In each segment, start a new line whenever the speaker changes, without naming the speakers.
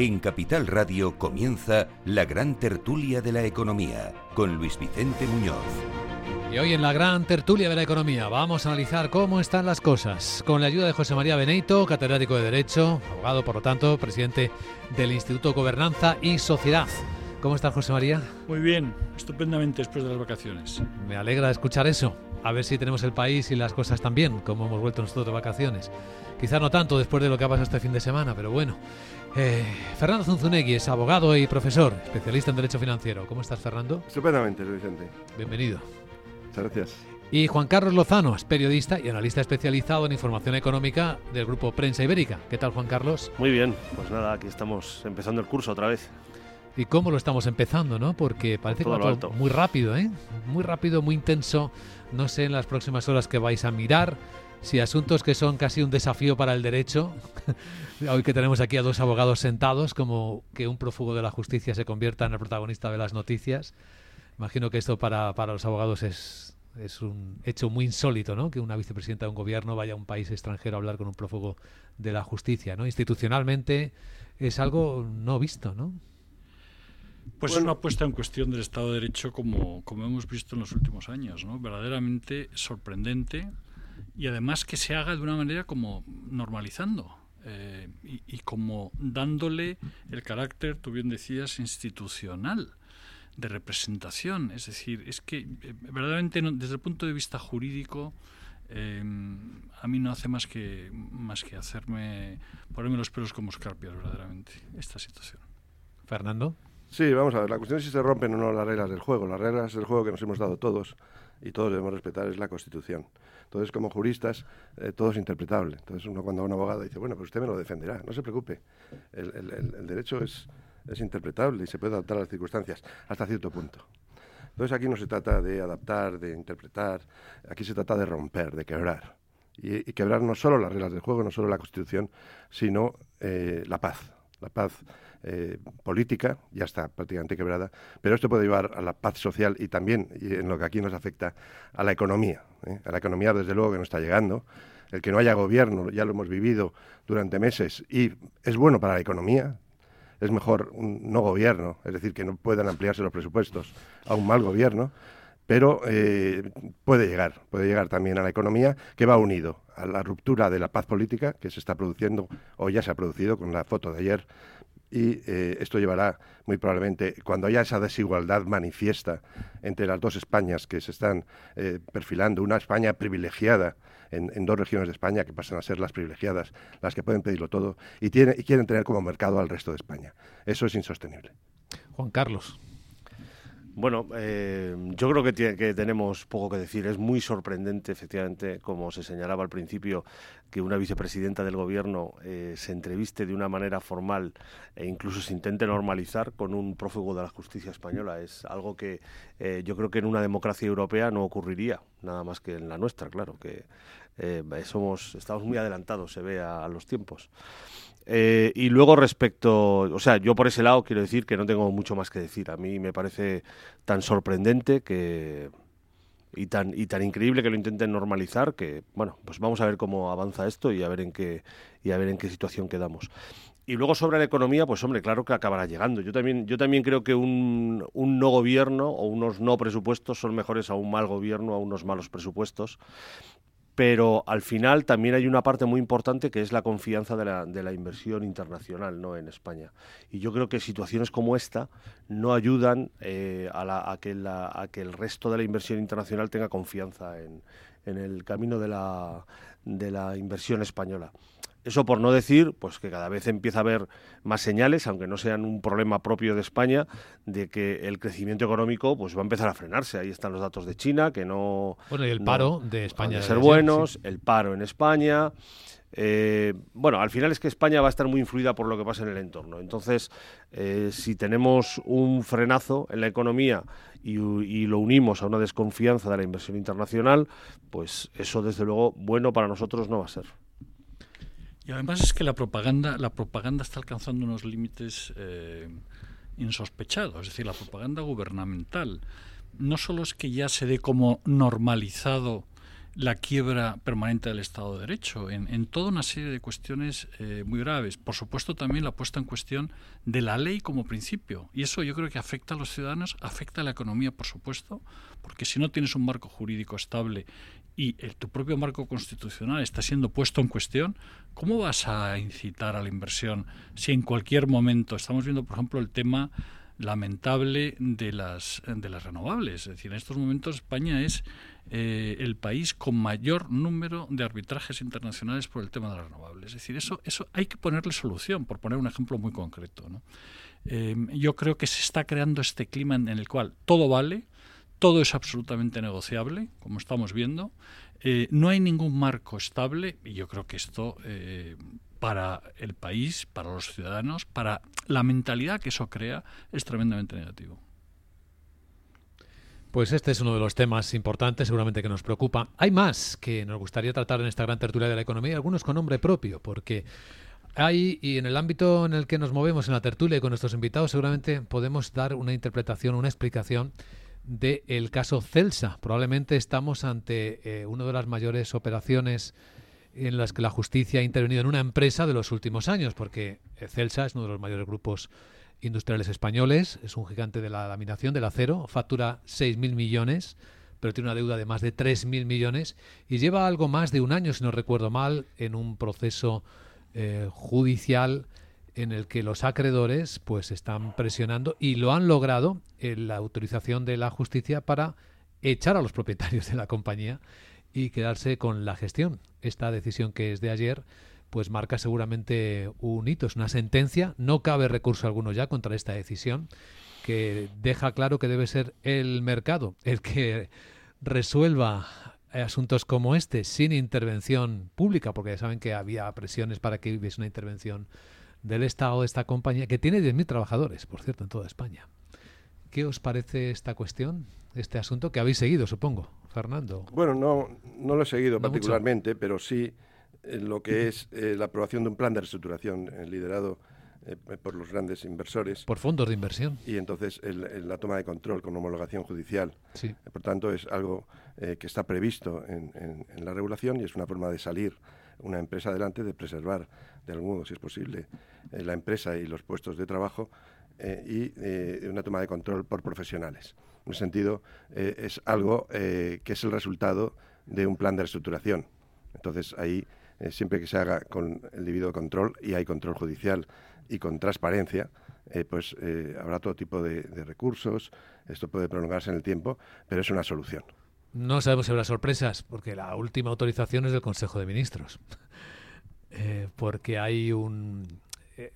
En Capital Radio comienza la gran tertulia de la economía con Luis Vicente Muñoz.
Y hoy en la gran tertulia de la economía vamos a analizar cómo están las cosas con la ayuda de José María Beneito, catedrático de Derecho, abogado por lo tanto, presidente del Instituto Gobernanza y Sociedad. ¿Cómo estás, José María?
Muy bien, estupendamente después de las vacaciones.
Me alegra escuchar eso. A ver si tenemos el país y las cosas también, como hemos vuelto nosotros de vacaciones. Quizá no tanto después de lo que ha pasado este fin de semana, pero bueno. Eh, Fernando Zunzunegui es abogado y profesor, especialista en Derecho Financiero. ¿Cómo estás, Fernando?
Estupendamente, Luis Vicente.
Bienvenido.
Muchas gracias.
Y Juan Carlos Lozano es periodista y analista especializado en información económica del grupo Prensa Ibérica. ¿Qué tal, Juan Carlos?
Muy bien, pues nada, aquí estamos empezando el curso otra vez.
¿Y cómo lo estamos empezando, no? Porque parece que va todo muy rápido, ¿eh? Muy rápido, muy intenso. No sé en las próximas horas que vais a mirar si asuntos que son casi un desafío para el derecho, hoy que tenemos aquí a dos abogados sentados, como que un prófugo de la justicia se convierta en el protagonista de las noticias. Imagino que esto para, para los abogados es, es un hecho muy insólito, ¿no? Que una vicepresidenta de un gobierno vaya a un país extranjero a hablar con un prófugo de la justicia, ¿no? Institucionalmente es algo no visto, ¿no?
Pues es una puesta en cuestión del Estado de Derecho como, como hemos visto en los últimos años, ¿no? Verdaderamente sorprendente y además que se haga de una manera como normalizando eh, y, como dándole el carácter, tú bien decías, institucional de representación. Es decir, es que eh, verdaderamente desde el punto de vista jurídico eh, a mí no hace más que más que hacerme ponerme los pelos como escarpias verdaderamente esta situación.
Fernando.
Sí, vamos a ver, la cuestión es si se rompen o no las reglas del juego. Las reglas del juego que nos hemos dado todos y todos debemos respetar es la Constitución. Entonces, como juristas, eh, todo es interpretable. Entonces, uno cuando va a un abogado dice, bueno, pues usted me lo defenderá, no se preocupe. El, derecho es, es interpretable y se puede adaptar a las circunstancias hasta cierto punto. Entonces, aquí no se trata de adaptar, de interpretar, aquí se trata de romper, de quebrar. Y, quebrar no solo las reglas del juego, no solo la Constitución, sino eh, la paz. La paz eh, política, ya está prácticamente quebrada, pero esto puede llevar a la paz social y también, en lo que aquí nos afecta, a la economía. ¿eh? A la economía, desde luego, que no está llegando. El que no haya gobierno, ya lo hemos vivido durante meses, y es bueno para la economía. Es mejor un no gobierno, es decir, que no puedan ampliarse los presupuestos a un mal gobierno, pero eh, puede llegar, puede llegar también a la economía, que va unido a la ruptura de la paz política que se está produciendo o ya se ha producido con la foto de ayer y eh, esto llevará muy probablemente, cuando haya esa desigualdad manifiesta entre las dos Españas que se están eh, perfilando, una España privilegiada en, dos regiones de España que pasan a ser las privilegiadas, las que pueden pedirlo todo, y, y quieren tener como mercado al resto de España. Eso es insostenible.
Juan Carlos.
Bueno, eh, yo creo que, que, tenemos poco que decir. Es muy sorprendente, efectivamente, como se señalaba al principio, que una vicepresidenta del gobierno eh, se entreviste de una manera formal e incluso se intente normalizar con un prófugo de la justicia española. Es algo que eh, yo creo que en una democracia europea no ocurriría, nada más que en la nuestra, claro, que somos, estamos muy adelantados, se ve a los tiempos. Eh, y luego respecto, o sea, yo por ese lado quiero decir que no tengo mucho más que decir. A mí me parece tan sorprendente que y tan y tan increíble que lo intenten normalizar que bueno, pues vamos a ver cómo avanza esto y a ver en qué y a ver en qué situación quedamos. Y luego sobre la economía, pues hombre, claro que acabará llegando. Yo también, yo también creo que un, un no gobierno o unos no presupuestos son mejores a un mal gobierno, a unos malos presupuestos pero al final también hay una parte muy importante que es la confianza de la, de la inversión internacional ¿no? en España. Y yo creo que situaciones como esta no ayudan eh, a, que a, que el resto de la inversión internacional tenga confianza en, en el camino de la, de la inversión española. Eso por no decir pues que cada vez empieza a haber más señales, aunque no sean un problema propio de España, de que el crecimiento económico pues va a empezar a frenarse. Ahí están los datos de China, que no...
Bueno, y el paro de España.
De ser buenos, el paro en España. Eh, bueno, al final es que España va a estar muy influida por lo que pasa en el entorno. Entonces, eh, si tenemos un frenazo en la economía y, y, lo unimos a una desconfianza de la inversión internacional, pues eso desde luego bueno para nosotros no va a ser.
Y además es que la propaganda, la propaganda está alcanzando unos límites eh, insospechados, es decir, la propaganda gubernamental. No solo es que ya se dé como normalizado la quiebra permanente del Estado de Derecho, en, toda una serie de cuestiones eh, muy graves. Por supuesto, también la puesta en cuestión de la ley como principio. Y eso yo creo que afecta a los ciudadanos, afecta a la economía, por supuesto, porque si no tienes un marco jurídico estable y tu propio marco constitucional está siendo puesto en cuestión, ¿cómo vas a incitar a la inversión si en cualquier momento estamos viendo, por ejemplo, el tema lamentable de las de las renovables. Es decir, en estos momentos España es eh, el país con mayor número de arbitrajes internacionales por el tema de las renovables. Es decir, eso, eso hay que ponerle solución, por poner un ejemplo muy concreto. Eh, yo creo que se está creando este clima en el cual todo vale, todo es absolutamente negociable, como estamos viendo. Eh, no hay ningún marco estable y yo creo que esto para el país, para los ciudadanos, para la mentalidad que eso crea, es tremendamente negativo.
Pues este es uno de los temas importantes, seguramente que nos preocupa. Hay más que nos gustaría tratar en esta gran tertulia de la economía, algunos con nombre propio, porque hay, y en el ámbito en el que nos movemos en la tertulia y con nuestros invitados, seguramente podemos dar una interpretación, una explicación del caso Celsa. Probablemente estamos ante eh, una de las mayores operaciones en las que la justicia ha intervenido en una empresa de los últimos años, porque Celsa es uno de los mayores grupos industriales españoles, es un gigante de la laminación del acero, factura 6.000 millones, pero tiene una deuda de más de 3.000 millones y lleva algo más de un año, si no recuerdo mal, en un proceso eh, judicial en el que los acreedores pues están presionando y lo han logrado en la autorización de la justicia para echar a los propietarios de la compañía y quedarse con la gestión. Esta decisión que es de ayer pues marca seguramente un hito, es una sentencia, no cabe recurso alguno ya contra esta decisión que deja claro que debe ser el mercado el que resuelva asuntos como este sin intervención pública, porque ya saben que había presiones para que hubiese una intervención del Estado de esta compañía, que tiene 10.000 trabajadores, por cierto, en toda España. ¿Qué os parece esta cuestión, este asunto que habéis seguido, supongo, Fernando?
Bueno, no, no lo he seguido particularmente, pero sí eh, lo que es eh, la aprobación de un plan de reestructuración eh, liderado por los grandes inversores.
Por fondos de inversión.
Y entonces la toma de control con homologación judicial. Sí. por tanto, es algo que está previsto en, en, la regulación y es una forma de salir una empresa adelante, de preservar de algún modo, si es posible, la empresa y los puestos de trabajo y una toma de control por profesionales. En ese sentido, es algo que es el resultado de un plan de reestructuración. Entonces, ahí eh, siempre que se haga con el debido control, y hay control judicial y con transparencia, eh, pues eh, habrá todo tipo de, recursos, esto puede prolongarse en el tiempo, pero es una solución.
No sabemos si habrá sorpresas, porque la última autorización es del Consejo de Ministros. porque hay un.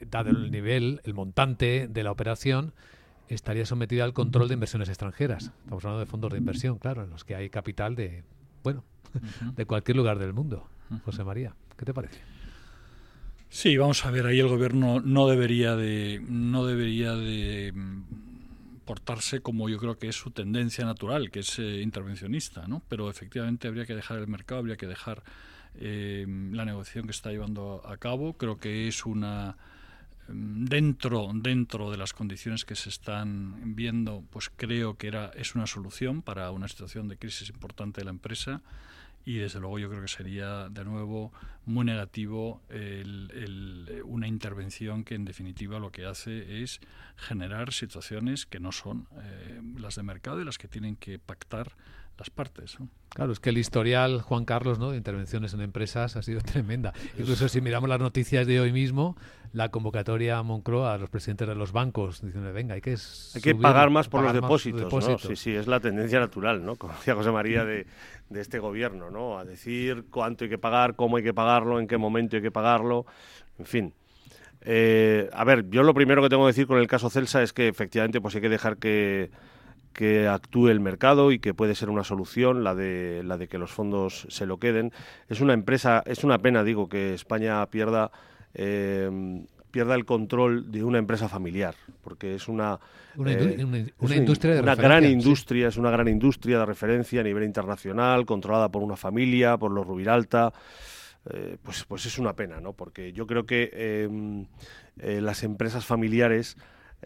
dado el nivel, el montante de la operación, estaría sometida al control de inversiones extranjeras. Estamos hablando de fondos de inversión, claro, en los que hay capital de. Bueno, de cualquier lugar del mundo. José María, ¿qué te parece?
Sí, vamos a ver, ahí el gobierno no debería de no debería de portarse como yo creo que es su tendencia natural, que es eh, intervencionista, ¿no? Pero efectivamente habría que dejar el mercado, habría que dejar eh, la negociación que está llevando a cabo. Creo que es una mm, dentro dentro de las condiciones que se están viendo, pues creo que era es una solución para una situación de crisis importante de la empresa y desde luego yo creo que sería de nuevo muy negativo una intervención que en definitiva lo que hace es generar situaciones que no son eh, las de mercado y las que tienen que pactar las partes.
Claro, es que el historial, Juan Carlos, ¿no? de intervenciones en empresas ha sido tremenda. Incluso si miramos las noticias de hoy mismo, la convocatoria a Moncloa a los presidentes de los bancos diciendo, venga, hay que
hay que pagar más por los depósitos, Sí, sí, es la tendencia natural, ¿no? Como decía José María de, de este gobierno, ¿no? A decir cuánto hay que pagar, cómo hay que pagarlo, en qué momento hay que pagarlo, en fin. Eh, a ver, yo lo primero que tengo que decir con el caso Celsa es que efectivamente pues hay que dejar que que actúe el mercado y que puede ser una solución la de la de que los fondos se lo queden. Es una empresa es una pena digo que España pierda eh, pierda el control de una empresa familiar porque es una
una, eh, industria de
una gran industria es una gran industria de referencia a nivel internacional controlada por una familia por los Rubiralta eh, pues pues es una pena no porque yo creo que las empresas familiares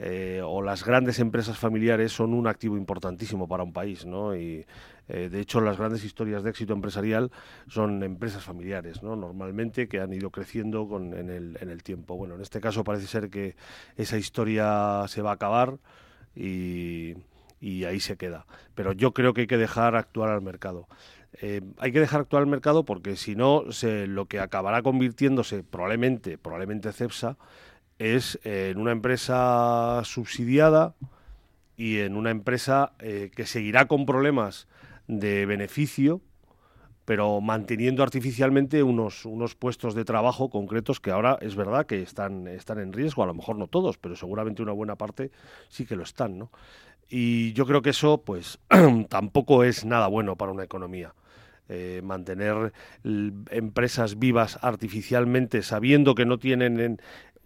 eh, o las grandes empresas familiares son un activo importantísimo para un país, ¿no? Y eh, de hecho las grandes historias de éxito empresarial son empresas familiares, ¿no? Normalmente que han ido creciendo con, en, el, tiempo. Bueno, en este caso parece ser que esa historia se va a acabar y, y ahí se queda. Pero yo creo que hay que dejar actuar al mercado. Eh, hay que dejar actuar al mercado porque si no, lo que acabará convirtiéndose probablemente, probablemente CEPSA, es en una empresa subsidiada y en una empresa eh, que seguirá con problemas de beneficio, pero manteniendo artificialmente unos, unos puestos de trabajo concretos que ahora es verdad que están, están en riesgo, a lo mejor no todos, pero seguramente una buena parte sí que lo están, ¿no? Y yo creo que eso, pues, tampoco es nada bueno para una economía. Eh, mantener empresas vivas artificialmente sabiendo que no tienen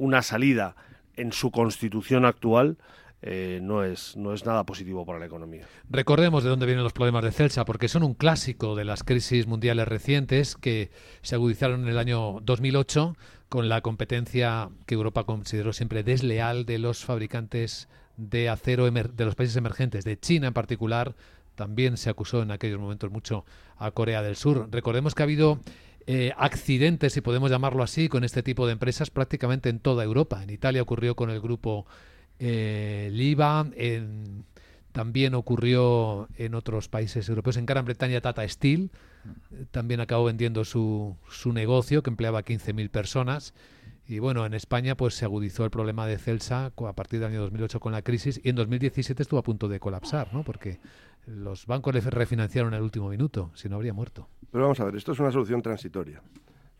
una salida en su constitución actual, eh, no, es, no es nada positivo para la economía.
Recordemos de dónde vienen los problemas de Celsa, porque son un clásico de las crisis mundiales recientes que se agudizaron en el año 2008 con la competencia que Europa consideró siempre desleal de los fabricantes de acero de los países emergentes, de China en particular. También se acusó en aquellos momentos mucho a Corea del Sur. Recordemos que ha habido eh, accidentes, si podemos llamarlo así, con este tipo de empresas prácticamente en toda Europa. En Italia ocurrió con el grupo eh, Liva, también ocurrió en otros países europeos. En Gran Bretaña Tata Steel eh, también acabó vendiendo su, su negocio que empleaba 15.000 personas. Y bueno, en España pues se agudizó el problema de Celsa a partir del año 2008 con la crisis y en 2017 estuvo a punto de colapsar, ¿no? Porque los bancos le refinanciaron en el último minuto, si no habría muerto.
Pero vamos a ver, esto es una solución transitoria,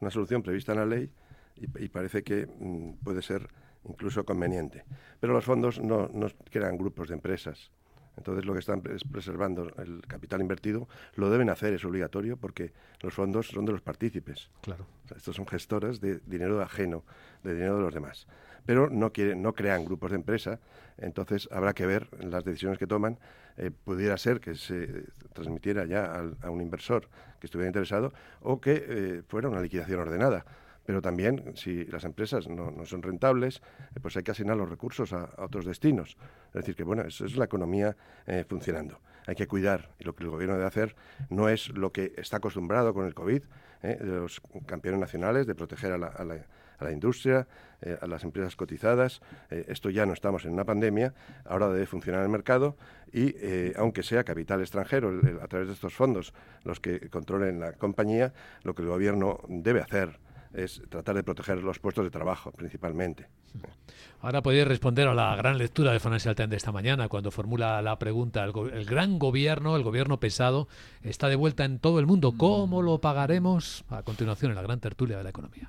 una solución prevista en la ley y, parece que mm, puede ser incluso conveniente. Pero los fondos no, no crean grupos de empresas, entonces lo que están es preservando el capital invertido, lo deben hacer, es obligatorio, porque los fondos son de los partícipes.
Claro.
estos son gestores de dinero ajeno, de dinero de los demás. Pero no, quieren, no crean grupos de empresa, entonces habrá que ver las decisiones que toman. Eh, pudiera ser que se transmitiera ya a un inversor que estuviera interesado o que eh, fuera una liquidación ordenada pero también si las empresas no, son rentables, eh, pues hay que asignar los recursos a, otros destinos. Es decir, que bueno, eso es la economía funcionando. Hay que cuidar, y lo que el gobierno debe hacer no es lo que está acostumbrado con el COVID, de los campeones nacionales, de proteger a la, a la, industria, a las empresas cotizadas. esto ya no estamos en una pandemia, ahora debe funcionar el mercado y, aunque sea capital extranjero, a través de estos fondos, los que controlen la compañía, lo que el gobierno debe hacer es tratar de proteger los puestos de trabajo principalmente.
Ahora podéis responder a la gran lectura de Financial Times de esta mañana cuando formula la pregunta, el, gran gobierno, el gobierno pesado, está de vuelta en todo el mundo. ¿Cómo lo pagaremos? A continuación en la gran tertulia de la economía.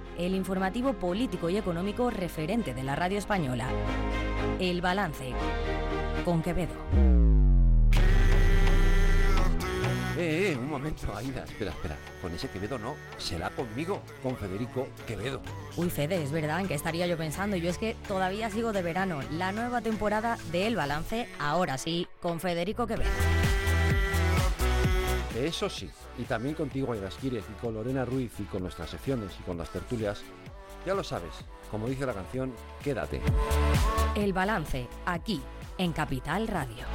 el informativo político y económico referente de la radio española. El balance con Quevedo.
Eh, eh, un momento, Aida, espera, espera. Con ese Quevedo no, será conmigo, con Federico Quevedo.
Uy, Fede, es verdad, ¿en qué estaría yo pensando? Yo es que todavía sigo de verano. La nueva temporada de El Balance, ahora sí, con Federico Quevedo.
Eso sí, y también contigo, Aidasquírez, y con Lorena Ruiz, y con nuestras secciones, y con las tertulias. Ya lo sabes, como dice la canción, quédate.
El balance, aquí, en Capital Radio.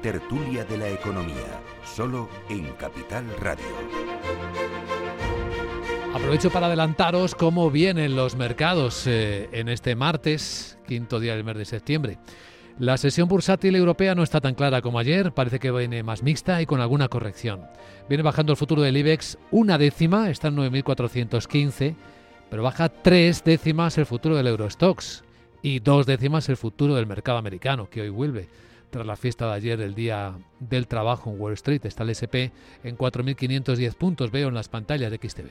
Tertulia de la economía, solo en Capital Radio.
Aprovecho para adelantaros cómo vienen los mercados eh, en este martes, quinto día del mes de septiembre. La sesión bursátil europea no está tan clara como ayer, parece que viene más mixta y con alguna corrección. Viene bajando el futuro del IBEX una décima, está en 9.415, pero baja tres décimas el futuro del Eurostox y dos décimas el futuro del mercado americano, que hoy vuelve. Tras la fiesta de ayer, el día del trabajo en Wall Street, está el SP en 4.510 puntos, veo en las pantallas de XTV.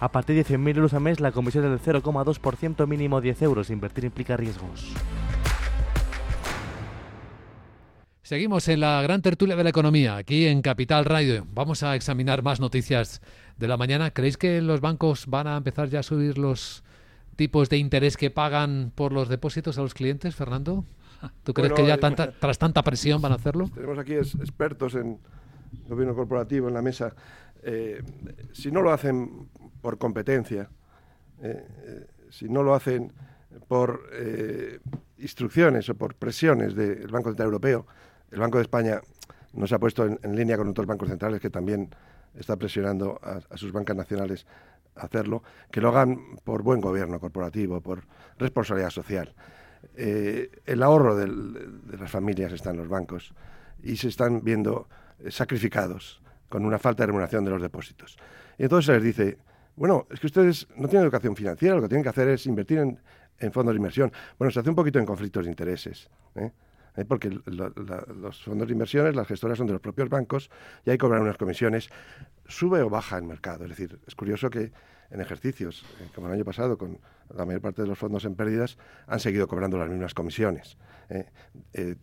A partir de 100.000 euros al mes, la comisión es del 0,2%, mínimo 10 euros. Invertir implica riesgos.
Seguimos en la gran tertulia de la economía, aquí en Capital Radio. Vamos a examinar más noticias de la mañana. ¿Creéis que los bancos van a empezar ya a subir los tipos de interés que pagan por los depósitos a los clientes, Fernando? ¿Tú crees que ya eh, tras tanta presión van a hacerlo?
Tenemos aquí expertos en gobierno corporativo en la mesa. Eh, si no lo hacen por competencia, eh, eh, si no lo hacen por instrucciones o por presiones del Banco Central Europeo, el Banco de España no se ha puesto en, línea con otros bancos centrales que también está presionando a, sus bancas nacionales a hacerlo, que lo hagan por buen gobierno corporativo, por responsabilidad social. el ahorro de las familias está en los bancos y se están viendo sacrificados con una falta de remuneración de los depósitos. Y entonces se les dice, bueno, es que ustedes no tienen educación financiera, lo que tienen que hacer es invertir en, fondos de inversión. Bueno, se hace un poquito en conflictos de intereses. ¿eh? ¿Eh? porque los fondos de inversiones, las gestoras son de los propios bancos y hay que cobrar unas comisiones. Sube o baja el mercado. Es decir, es curioso que en ejercicios, eh, como el año pasado, con la mayor parte de los fondos en pérdidas, han seguido cobrando las mismas comisiones,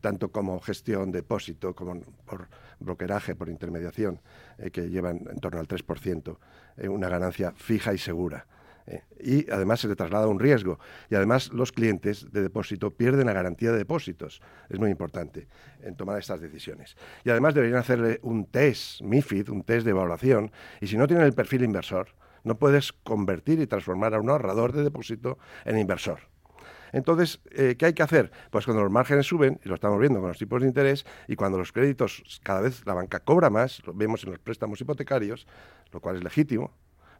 tanto como gestión, depósito, como por brokeraje, por intermediación, que llevan en torno al 3%. Eh, una ganancia fija y segura. Eh, y además se le traslada un riesgo. Y además los clientes de depósito pierden la garantía de depósitos. Es muy importante en tomar estas decisiones. Y además deberían hacerle un test, MIFID, un test de evaluación. Y si no tienen el perfil inversor, no puedes convertir y transformar a un ahorrador de depósito en inversor. Entonces, eh, ¿qué hay que hacer? Pues cuando los márgenes suben, y lo estamos viendo con los tipos de interés, y cuando los créditos, cada vez la banca cobra más, lo vemos en los préstamos hipotecarios, lo cual es legítimo,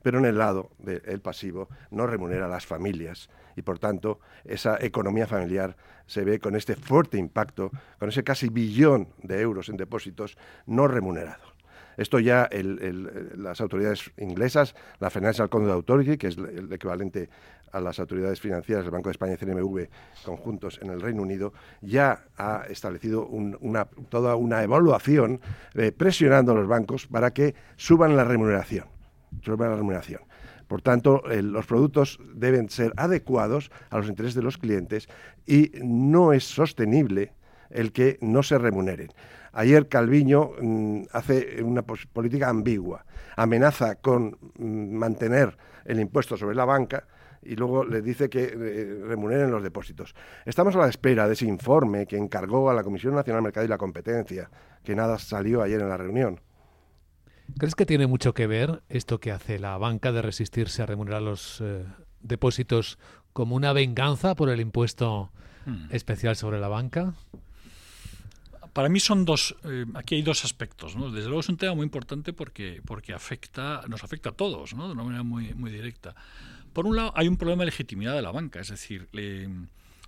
pero en el lado del pasivo no remunera a las familias y por tanto esa economía familiar se ve con este fuerte impacto, con ese casi billón de euros en depósitos no remunerados. Esto ya las autoridades inglesas, la Financial Conduct Authority, que es el equivalente a las autoridades financieras del Banco de España y CNMV conjuntos en el Reino Unido, ya ha establecido toda una evaluación eh, presionando a los bancos para que suban la remuneración. Suban la remuneración. Por tanto, los productos deben ser adecuados a los intereses de los clientes y no es sostenible el que no se remuneren. Ayer Calviño mm, hace una política ambigua. Amenaza con mm, mantener el impuesto sobre la banca y luego le dice que eh, remuneren los depósitos. Estamos a la espera de ese informe que encargó a la Comisión Nacional del Mercado y la Competencia, que nada salió ayer en la reunión.
¿Crees que tiene mucho que ver esto que hace la banca de resistirse a remunerar los eh, depósitos como una venganza por el impuesto hmm. especial sobre la banca?
Para mí son dos, eh, aquí hay dos aspectos. ¿no? Desde luego es un tema muy importante porque, porque afecta, nos afecta a todos, ¿no? de una manera muy, muy directa. Por un lado, hay un problema de legitimidad de la banca, es decir,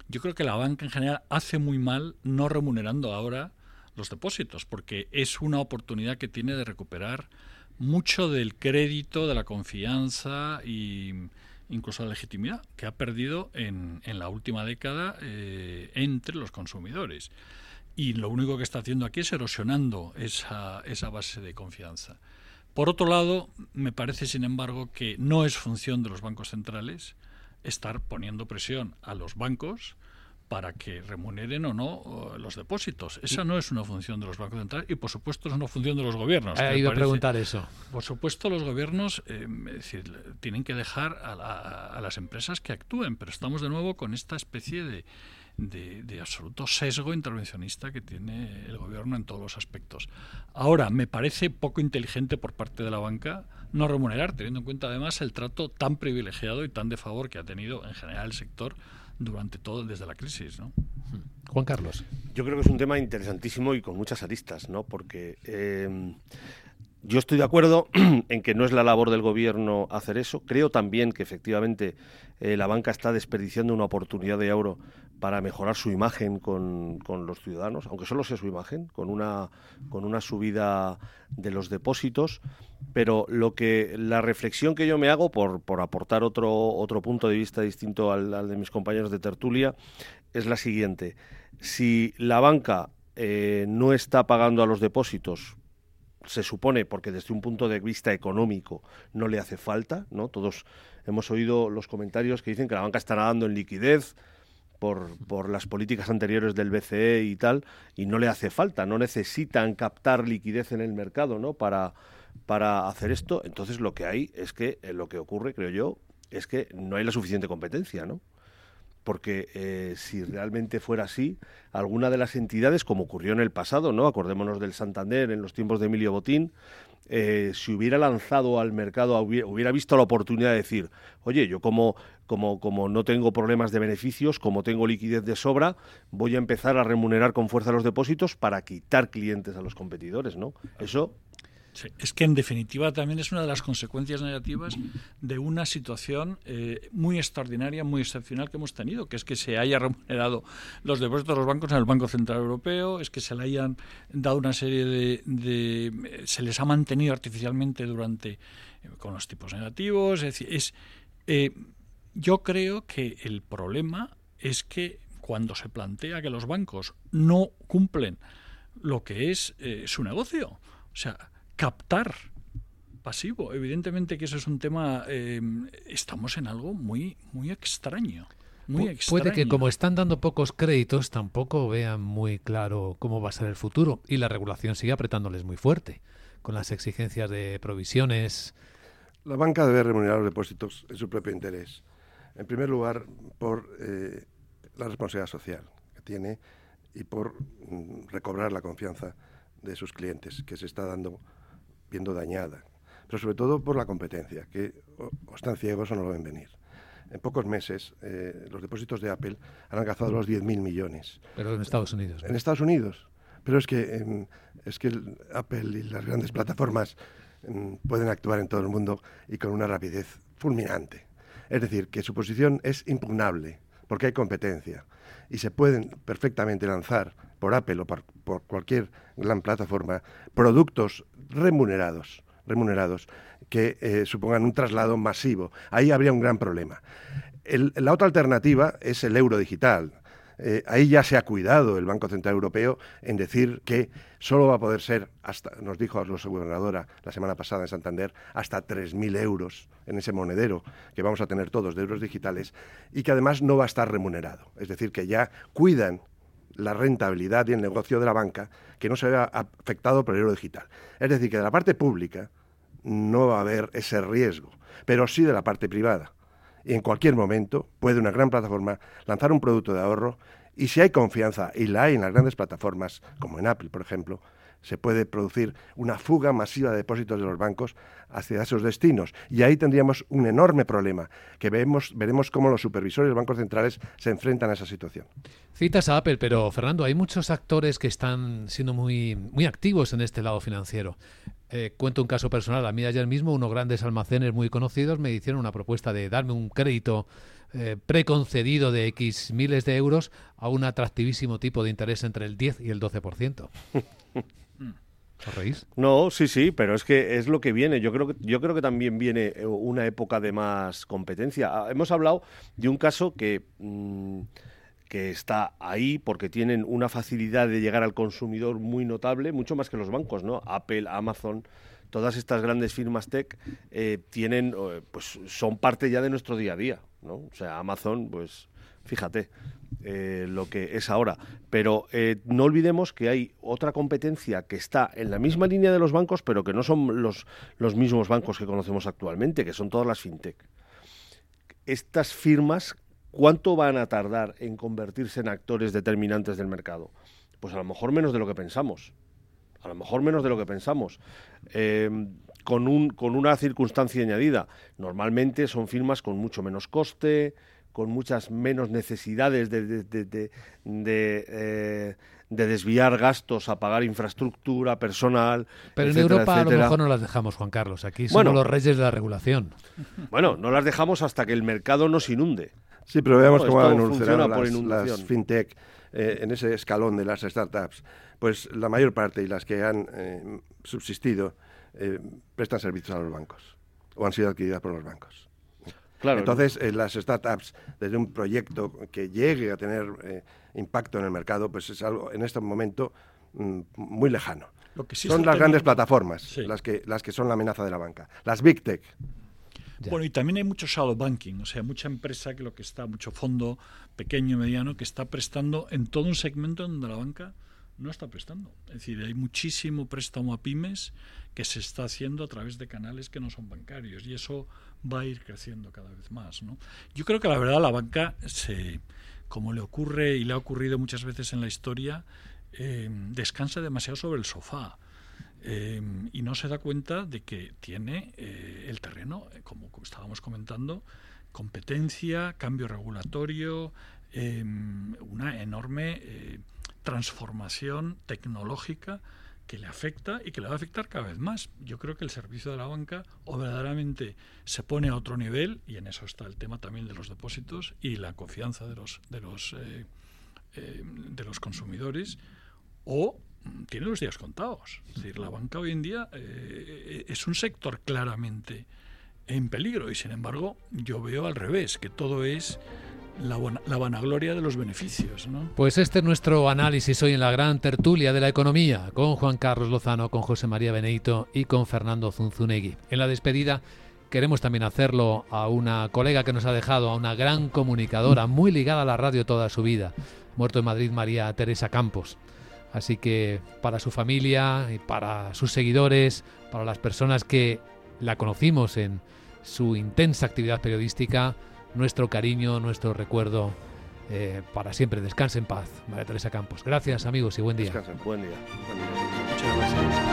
yo creo que la banca en general hace muy mal no remunerando ahora los depósitos, porque es una oportunidad que tiene de recuperar mucho del crédito, de la confianza e incluso la legitimidad que ha perdido en, en la última década eh, entre los consumidores y lo único que está haciendo aquí es erosionando esa, esa base de confianza. Por otro lado, me parece, sin embargo, que no es función de los bancos centrales estar poniendo presión a los bancos para que remuneren o no los depósitos. Esa no es una función de los bancos centrales y, por supuesto, es una función de los gobiernos.
He ido a preguntar eso.
Por supuesto, los gobiernos eh, tienen que dejar a, las empresas que actúen, pero estamos de nuevo con esta especie de, de, absoluto sesgo intervencionista que tiene el gobierno en todos los aspectos. Ahora, me parece poco inteligente por parte de la banca no remunerar, teniendo en cuenta además el trato tan privilegiado y tan de favor que ha tenido en general el sector durante todo desde la crisis. ¿no?
Juan Carlos.
Yo creo que es un tema interesantísimo y con muchas aristas, ¿no? porque eh, yo estoy de acuerdo en que no es la labor del gobierno hacer eso. Creo también que efectivamente eh, la banca está desperdiciando una oportunidad de euro para mejorar su imagen con, con, los ciudadanos, aunque solo sea su imagen, con una, con una subida de los depósitos. Pero lo que la reflexión que yo me hago, por, por aportar otro, otro punto de vista distinto al, de mis compañeros de tertulia, es la siguiente. Si la banca eh, no está pagando a los depósitos se supone, porque desde un punto de vista económico no le hace falta, ¿no? Todos hemos oído los comentarios que dicen que la banca está nadando en liquidez, por, por, las políticas anteriores del BCE y tal, y no le hace falta, no necesitan captar liquidez en el mercado ¿no? para, para hacer esto. Entonces lo que hay es que, eh, lo que ocurre, creo yo, es que no hay la suficiente competencia, ¿no? Porque eh, si realmente fuera así, alguna de las entidades, como ocurrió en el pasado, ¿no? Acordémonos del Santander en los tiempos de Emilio Botín, eh, si hubiera lanzado al mercado, hubiera, visto la oportunidad de decir, oye, yo como, como, como no tengo problemas de beneficios, como tengo liquidez de sobra, voy a empezar a remunerar con fuerza los depósitos para quitar clientes a los competidores, ¿no? Eso
es que en definitiva también es una de las consecuencias negativas de una situación eh, muy extraordinaria, muy excepcional que hemos tenido, que es que se haya remunerado los depósitos de los bancos en el Banco Central Europeo, es que se le hayan dado una serie de, se les ha mantenido artificialmente durante eh, con los tipos negativos, es decir, es eh, yo creo que el problema es que cuando se plantea que los bancos no cumplen lo que es su negocio, o sea, captar pasivo. Evidentemente que eso es un tema, eh, estamos en algo muy, muy extraño. Muy extraño.
Puede que como están dando pocos créditos, tampoco vean muy claro cómo va a ser el futuro y la regulación sigue apretándoles muy fuerte con las exigencias de provisiones.
La banca debe remunerar los depósitos en su propio interés. En primer lugar, por eh, la responsabilidad social que tiene y por mm, recobrar la confianza de sus clientes, que se está dando viendo dañada, pero sobre todo por la competencia, que o, están ciegos o no lo ven venir. En pocos meses, eh, los depósitos de Apple han alcanzado los 10.000 millones.
Pero en Estados Unidos.
En Estados Unidos. Pero es que, es que Apple y las grandes plataformas mm, pueden actuar en todo el mundo y con una rapidez fulminante. Es decir, que su posición es impugnable, porque hay competencia. Y se pueden perfectamente lanzar por Apple o por, cualquier gran plataforma productos remunerados remunerados que eh, supongan un traslado masivo. Ahí habría un gran problema. la otra alternativa es el euro digital. Eh, ahí ya se ha cuidado el Banco Central Europeo en decir que solo va a poder ser, hasta, nos dijo la gobernadora la semana pasada en Santander, hasta 3.000 euros en ese monedero que vamos a tener todos de euros digitales y que además no va a estar remunerado. Es decir, que ya cuidan la rentabilidad y el negocio de la banca que no se vea afectado por el euro digital. Es decir, que de la parte pública no va a haber ese riesgo, pero sí de la parte privada. Y en cualquier momento puede una gran plataforma lanzar un producto de ahorro y si hay confianza, y la hay en las grandes plataformas, como en Apple, por ejemplo, se puede producir una fuga masiva de depósitos de los bancos hacia esos destinos. Y ahí tendríamos un enorme problema, que vemos, veremos cómo los supervisores de los bancos centrales se enfrentan a esa situación.
Citas a Apple, pero Fernando, hay muchos actores que están siendo muy, muy activos en este lado financiero. Eh, cuento un caso personal. A mí ayer mismo unos grandes almacenes muy conocidos me hicieron una propuesta de darme un crédito eh, preconcedido de X miles de euros a un atractivísimo tipo de interés entre el 10 y el 12%. ¿Os
No, sí, sí, pero es que es lo que viene. Yo creo que, yo creo que también viene eh, una época de más competencia. Ah, hemos hablado de un caso que, mm, que está ahí porque tienen una facilidad de llegar al consumidor muy notable, mucho más que los bancos, ¿no? Apple, Amazon, todas estas grandes firmas tech eh, tienen, eh, pues son parte ya de nuestro día a día, ¿no? O sea, Amazon, pues fíjate, eh, lo que es ahora. Pero eh, no olvidemos que hay otra competencia que está en la misma línea de los bancos, pero que no son los, los mismos bancos que conocemos actualmente, que son todas las fintech. Estas firmas, ¿cuánto van a tardar en convertirse en actores determinantes del mercado? Pues a lo mejor menos de lo que pensamos. A lo mejor menos de lo que pensamos. Eh, con, un, con una circunstancia añadida. Normalmente son firmas con mucho menos coste, con muchas menos necesidades de, de, eh, desviar gastos a pagar infraestructura, personal.
Pero en Europa a lo mejor no las dejamos, Juan Carlos. Aquí son los reyes de la regulación.
Bueno, no las dejamos hasta que el mercado nos inunde.
Sí, pero veamos cómo han evolucionado las, fintech eh, en ese escalón de las startups. Pues la mayor parte y las que han eh, subsistido prestan servicios a los bancos o han sido adquiridas por los bancos. Entonces, eh, las startups, desde un proyecto que llegue a tener eh, impacto en el mercado, pues es algo en este momento mm, muy lejano. son las grandes plataformas las, que, las que son la amenaza de la banca. Las big tech.
Bueno, y también hay mucho shadow banking, o sea, mucha empresa que lo que está, mucho fondo pequeño, mediano, que está prestando en todo un segmento donde la banca no está prestando. Es decir, hay muchísimo préstamo a pymes que se está haciendo a través de canales que no son bancarios y eso va a ir creciendo cada vez más. ¿no? Yo creo que la verdad la banca, se, como le ocurre y le ha ocurrido muchas veces en la historia, eh, descansa demasiado sobre el sofá. Eh, y no se da cuenta de que tiene eh, el terreno, como estábamos comentando, competencia, cambio regulatorio, una enorme transformación tecnológica que le afecta y que le va a afectar cada vez más. Yo creo que el servicio de la banca o verdaderamente se pone a otro nivel y en eso está el tema también de los depósitos y la confianza de los de los eh, eh, de los consumidores o tiene los días contados. Es decir, la banca hoy en día eh, es un sector claramente en peligro y sin embargo yo veo al revés que todo es la, vanagloria de los beneficios. ¿no?
Pues este es nuestro análisis hoy en la gran tertulia de la economía, con Juan Carlos Lozano, con José María Benito y con Fernando Zunzunegui. En la despedida queremos también hacerlo a una colega que nos ha dejado, a una gran comunicadora, muy ligada a la radio toda su vida, muerto en Madrid María Teresa Campos. Así que para su familia y para sus seguidores, para las personas que la conocimos en su intensa actividad periodística, nuestro cariño, nuestro recuerdo eh, para siempre. Descanse en paz, María Teresa Campos. Gracias amigos y buen día.
Descansen, buen día. Buen día. Muchas gracias.